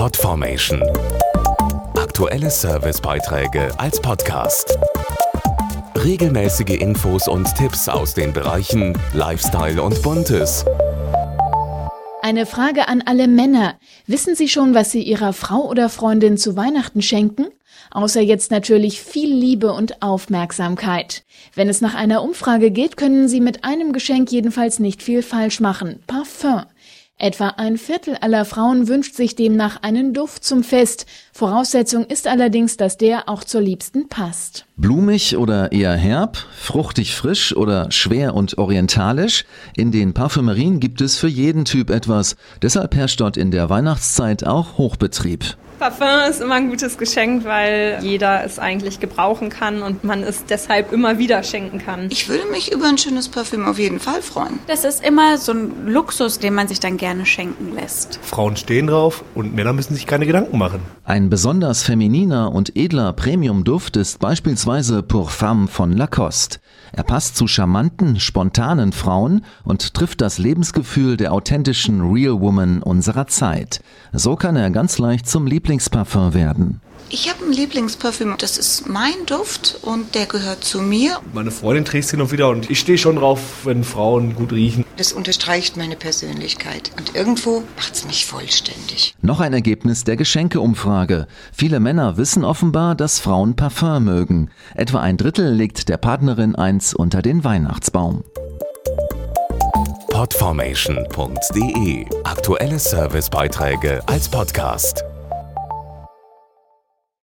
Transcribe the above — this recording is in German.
Podformation. Aktuelle Servicebeiträge als Podcast. Regelmäßige Infos und Tipps aus den Bereichen Lifestyle und Buntes. Eine Frage an alle Männer. Wissen Sie schon, was Sie Ihrer Frau oder Freundin zu Weihnachten schenken? Außer jetzt natürlich viel Liebe und Aufmerksamkeit. Wenn es nach einer Umfrage geht, können Sie mit einem Geschenk jedenfalls nicht viel falsch machen. Parfum. Etwa ein Viertel aller Frauen wünscht sich demnach einen Duft zum Fest. Voraussetzung ist allerdings, dass der auch zur Liebsten passt. Blumig oder eher herb, fruchtig frisch oder schwer und orientalisch? In den Parfümerien gibt es für jeden Typ etwas. Deshalb herrscht dort in der Weihnachtszeit auch Hochbetrieb. Parfum ist immer ein gutes Geschenk, weil jeder es eigentlich gebrauchen kann und man es deshalb immer wieder schenken kann. Ich würde mich über ein schönes Parfüm auf jeden Fall freuen. Das ist immer so ein Luxus, den man sich dann gerne schenken lässt. Frauen stehen drauf und Männer müssen sich keine Gedanken machen. Ein besonders femininer und edler Premium-Duft ist beispielsweise Pour Femme von Lacoste. Er passt zu charmanten, spontanen Frauen und trifft das Lebensgefühl der authentischen Real Woman unserer Zeit. So kann er ganz leicht zum Lieblingsparfum werden. Ich habe ein Lieblingsparfüm, das ist mein Duft und der gehört zu mir. Meine Freundin trägt sie noch wieder und ich stehe schon drauf, wenn Frauen gut riechen. Das unterstreicht meine Persönlichkeit und irgendwo macht es mich vollständig. Noch ein Ergebnis der Geschenkeumfrage. Viele Männer wissen offenbar, dass Frauen Parfum mögen. Etwa ein Drittel legt der Partnerin eins unter den Weihnachtsbaum. Podformation.de Aktuelle Servicebeiträge als Podcast.